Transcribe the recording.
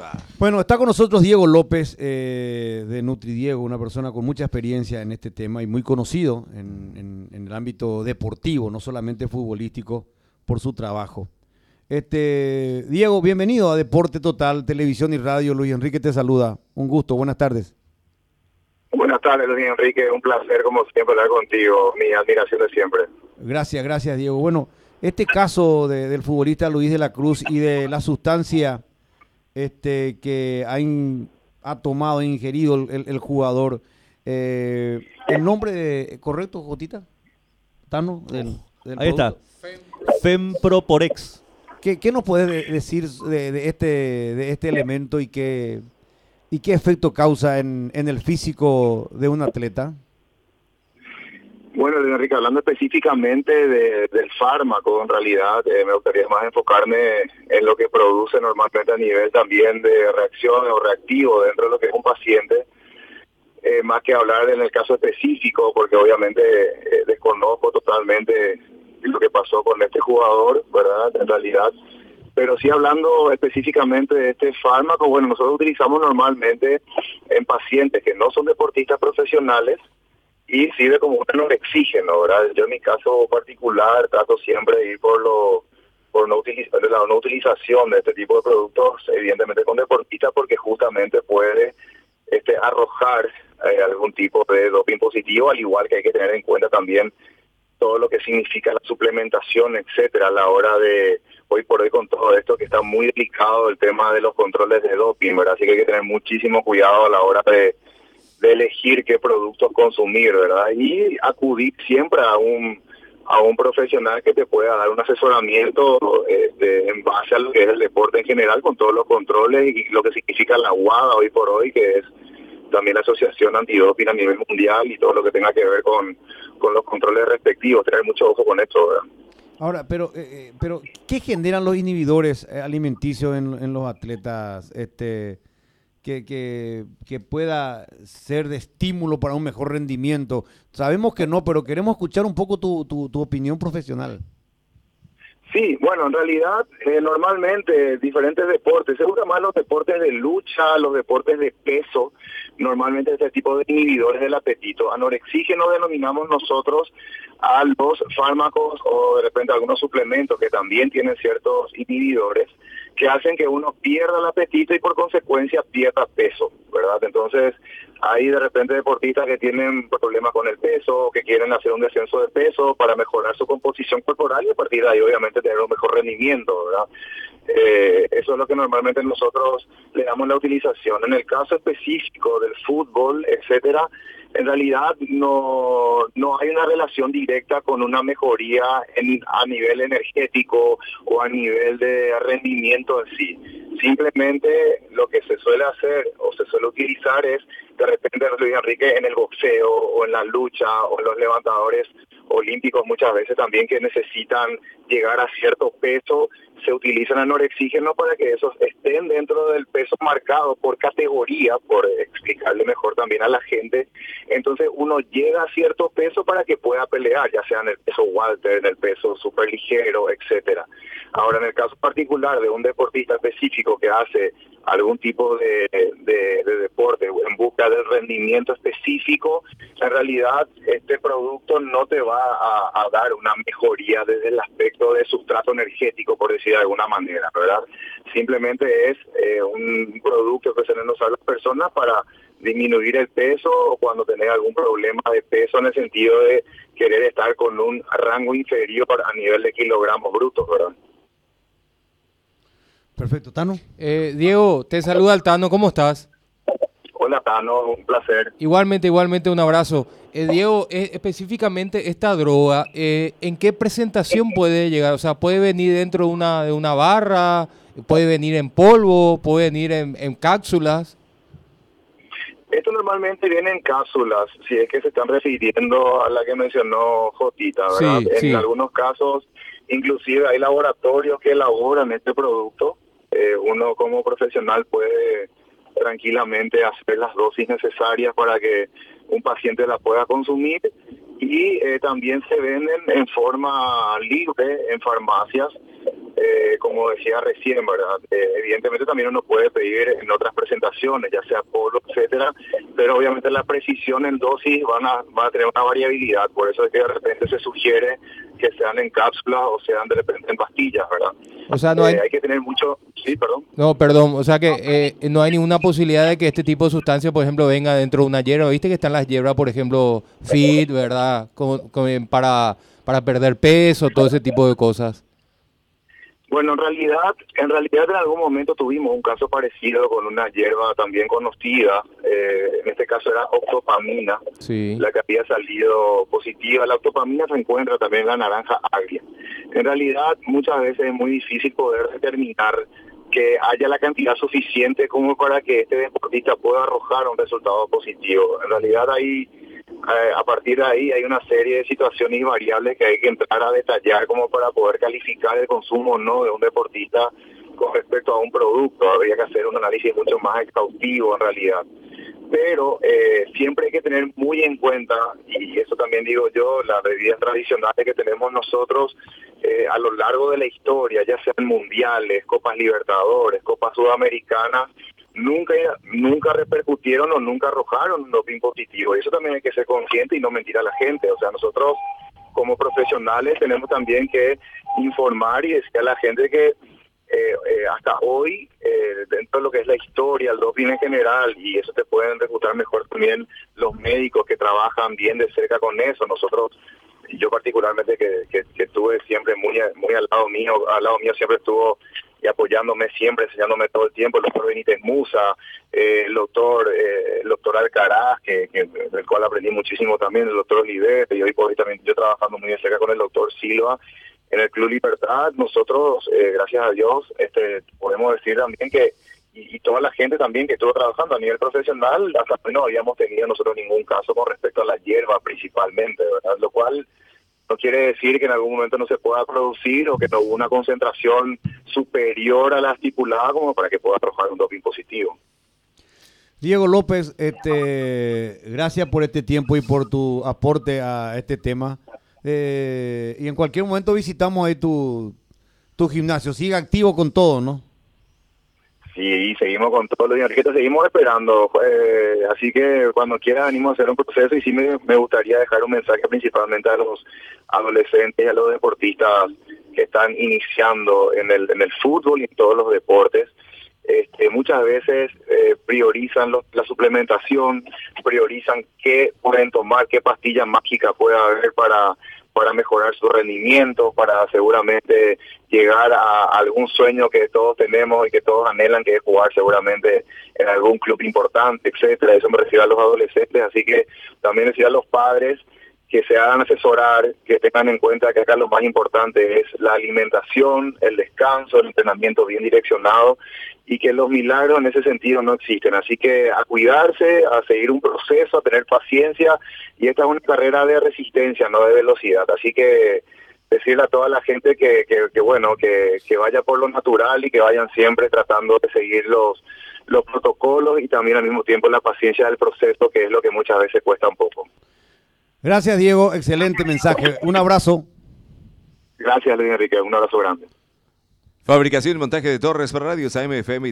Deportiva. Bueno, está con nosotros Diego López eh, de NutriDiego, una persona con mucha experiencia en este tema y muy conocido en, en- en el ámbito deportivo, no solamente futbolístico, por su trabajo. Este, Diego, bienvenido a Deporte Total, Televisión y Radio. Luis Enrique te saluda. Un gusto, buenas tardes. Buenas tardes, Luis Enrique. Un placer, como siempre, hablar contigo. Mi admiración de siempre. Gracias, gracias, Diego. Bueno, este caso de- del futbolista Luis de la Cruz y de la sustancia este, que ha, in- ha tomado, ingerido el, el- el jugador, eh, ¿el nombre de- correcto, Jotita? ¿Tano? Del, del Ahí está. Femproporex. ¿Qué, qué nos puedes de- decir de, de este, de este elemento y qué, y qué efecto causa en, en el físico de un atleta? Bueno, Enrique, hablando específicamente de- del fármaco, en realidad eh, me gustaría más enfocarme en lo que produce normalmente a nivel también de reacción o reactivo dentro de lo que es un paciente, eh, más que hablar en el caso específico, porque obviamente eh, desconozco totalmente lo que pasó con este jugador, ¿verdad? En realidad. Pero sí hablando específicamente de este fármaco, bueno, nosotros utilizamos normalmente en pacientes que no son deportistas profesionales, y sirve como un oxígeno, ¿verdad? Yo en mi caso particular trato siempre de ir por lo por no, utilizar, la no utilización de este tipo de productos, evidentemente con deportistas, porque justamente puede este arrojar eh, algún tipo de doping positivo, al igual que hay que tener en cuenta también todo lo que significa la suplementación, etcétera, a la hora de hoy por hoy con todo esto que está muy delicado el tema de los controles de doping, ¿verdad? Así que hay que tener muchísimo cuidado a la hora de de elegir qué productos consumir, ¿verdad? Y acudir siempre a un a un profesional que te pueda dar un asesoramiento este, en base a lo que es el deporte en general, con todos los controles y lo que significa la UADA hoy por hoy, que es también la Asociación Antidoping a nivel mundial y todo lo que tenga que ver con, con los controles respectivos, tener mucho ojo con esto, ¿verdad? Ahora, pero, eh, eh, pero ¿qué generan los inhibidores eh, alimenticios en, en los atletas? Este, que, que, que pueda ser de estímulo para un mejor rendimiento. Sabemos que no, pero queremos escuchar un poco tu, tu, tu opinión profesional. Sí, bueno, en realidad eh, normalmente diferentes deportes, se usan más los deportes de lucha, los deportes de peso, normalmente este tipo de inhibidores del apetito. Anorexígeno denominamos nosotros a los fármacos o de repente algunos suplementos que también tienen ciertos inhibidores que hacen que uno pierda el apetito y por consecuencia pierda peso, ¿verdad? Entonces hay de repente deportistas que tienen problemas con el peso, que quieren hacer un descenso de peso para mejorar su composición corporal y a partir de ahí obviamente tener un mejor rendimiento, ¿verdad? Eh, eso es lo que normalmente nosotros le damos la utilización. En el caso específico del fútbol, etcétera, en realidad no, no hay una relación directa con una mejoría en, a nivel energético o a nivel de rendimiento en sí. Simplemente lo que se suele hacer o se suele utilizar es de repente Luis Enrique en el boxeo o en la lucha o en los levantadores olímpicos muchas veces también que necesitan llegar a cierto peso se utilizan anorexígeno para que esos estén dentro del peso marcado por categoría, por explicarle mejor también a la gente. Entonces uno llega a cierto peso para que pueda pelear, ya sea en el peso Walter, en el peso superligero, etcétera. Ahora, en el caso particular de un deportista específico que hace algún tipo de, de, de deporte en busca del rendimiento específico, en realidad este producto no te va a, a dar una mejoría desde el aspecto de sustrato energético, por decir de alguna manera, ¿verdad? Simplemente es eh, un producto que se le nos a las personas para disminuir el peso o cuando tenés algún problema de peso en el sentido de querer estar con un rango inferior a nivel de kilogramos brutos, ¿verdad? Perfecto, Tano. Eh, Diego, te saluda el Tano, ¿cómo estás? Un placer. Igualmente, igualmente un abrazo. Eh, Diego, eh, específicamente esta droga, eh, ¿en qué presentación puede llegar? O sea, ¿puede venir dentro de una, de una barra? ¿Puede venir en polvo? ¿Puede venir en, en cápsulas? Esto normalmente viene en cápsulas, si es que se están refiriendo a la que mencionó Jotita, ¿verdad? Sí, en sí. algunos casos, inclusive hay laboratorios que elaboran este producto. Eh, uno como profesional puede tranquilamente hacer las dosis necesarias para que un paciente la pueda consumir y eh, también se venden en forma libre en farmacias eh, como decía recién, ¿verdad? Eh, evidentemente también uno puede pedir en otras presentaciones, ya sea polo, etcétera, pero obviamente la precisión en dosis van a, va a tener una variabilidad, por eso es que de repente se sugiere que sean en cápsulas o sean de repente en pastillas, ¿verdad? O sea, no hay... Eh, hay que tener mucho... Sí, perdón. No, perdón, o sea que eh, no hay ninguna posibilidad de que este tipo de sustancia, por ejemplo, venga dentro de una hierba. Viste que están las hierbas, por ejemplo, fit, ¿verdad? Como, como para, para perder peso, todo ese tipo de cosas. Bueno, en realidad, en realidad en algún momento tuvimos un caso parecido con una hierba también conocida, eh, en este caso era octopamina, Sí. la que había salido positiva. La octopamina se encuentra también en la naranja agria. En realidad, muchas veces es muy difícil poder determinar que haya la cantidad suficiente como para que este deportista pueda arrojar un resultado positivo. En realidad, ahí eh, a partir de ahí hay una serie de situaciones y variables que hay que entrar a detallar como para poder calificar el consumo no de un deportista con respecto a un producto. Habría que hacer un análisis mucho más exhaustivo en realidad. Pero eh, siempre hay que tener muy en cuenta, y eso también digo yo, las bebidas tradicionales que tenemos nosotros eh, a lo largo de la historia, ya sean mundiales, Copas Libertadores, Copas Sudamericanas, nunca nunca repercutieron o nunca arrojaron un doping positivo. Y eso también hay que ser consciente y no mentir a la gente. O sea, nosotros como profesionales tenemos también que informar y decir a la gente que eh, eh, hasta hoy, eh, dentro de lo que es la historia, el doping en general, y eso te pueden refutar mejor también los médicos que trabajan bien de cerca con eso. Nosotros, yo particularmente que, que, que estuve siempre muy, muy al lado mío, al lado mío siempre estuvo y apoyándome siempre, enseñándome todo el tiempo, el doctor Benítez Musa, eh, el doctor eh, el doctor Alcaraz, que, del cual aprendí muchísimo también, el doctor Oliver, y hoy por hoy también yo trabajando muy de cerca con el doctor Silva, en el Club Libertad, nosotros, eh, gracias a Dios, este podemos decir también que, y, toda la gente también que estuvo trabajando a nivel profesional, hasta hoy no habíamos tenido nosotros ningún caso con respecto a la hierba principalmente, ¿verdad? Lo cual no quiere decir que en algún momento no se pueda producir o que no hubo una concentración superior a la estipulada como para que pueda arrojar un doping positivo. Diego López, este, gracias por este tiempo y por tu aporte a este tema. Eh, y en cualquier momento visitamos ahí tu, tu gimnasio. Sigue activo con todo, ¿no? Sí, seguimos con todo los días, seguimos esperando. Eh, así que cuando quiera venimos a hacer un proceso y sí me, me, gustaría dejar un mensaje principalmente a los adolescentes y a los deportistas que están iniciando en el, en el fútbol y en todos los deportes. Este, muchas veces eh, priorizan lo, la suplementación, priorizan qué pueden tomar, qué pastilla mágica puede haber para para mejorar su rendimiento, para seguramente llegar a algún sueño que todos tenemos y que todos anhelan, que es jugar seguramente en algún club importante, etcétera. Eso me refiero a los adolescentes, así que también decir a los padres que se hagan asesorar, que tengan en cuenta que acá lo más importante es la alimentación, el descanso, el entrenamiento bien direccionado y que los milagros en ese sentido no existen. Así que a cuidarse, a seguir un proceso, a tener paciencia y esta es una carrera de resistencia, no de velocidad. Así que decirle a toda la gente que, que, que bueno, que, que vaya por lo natural y que vayan siempre tratando de seguir los los protocolos y también al mismo tiempo la paciencia del proceso, que es lo que muchas veces cuesta un poco. Gracias, Diego. Excelente mensaje. Un abrazo. Gracias, Luis Enrique. Un abrazo grande. Fabricación y montaje de torres para radios AM, FM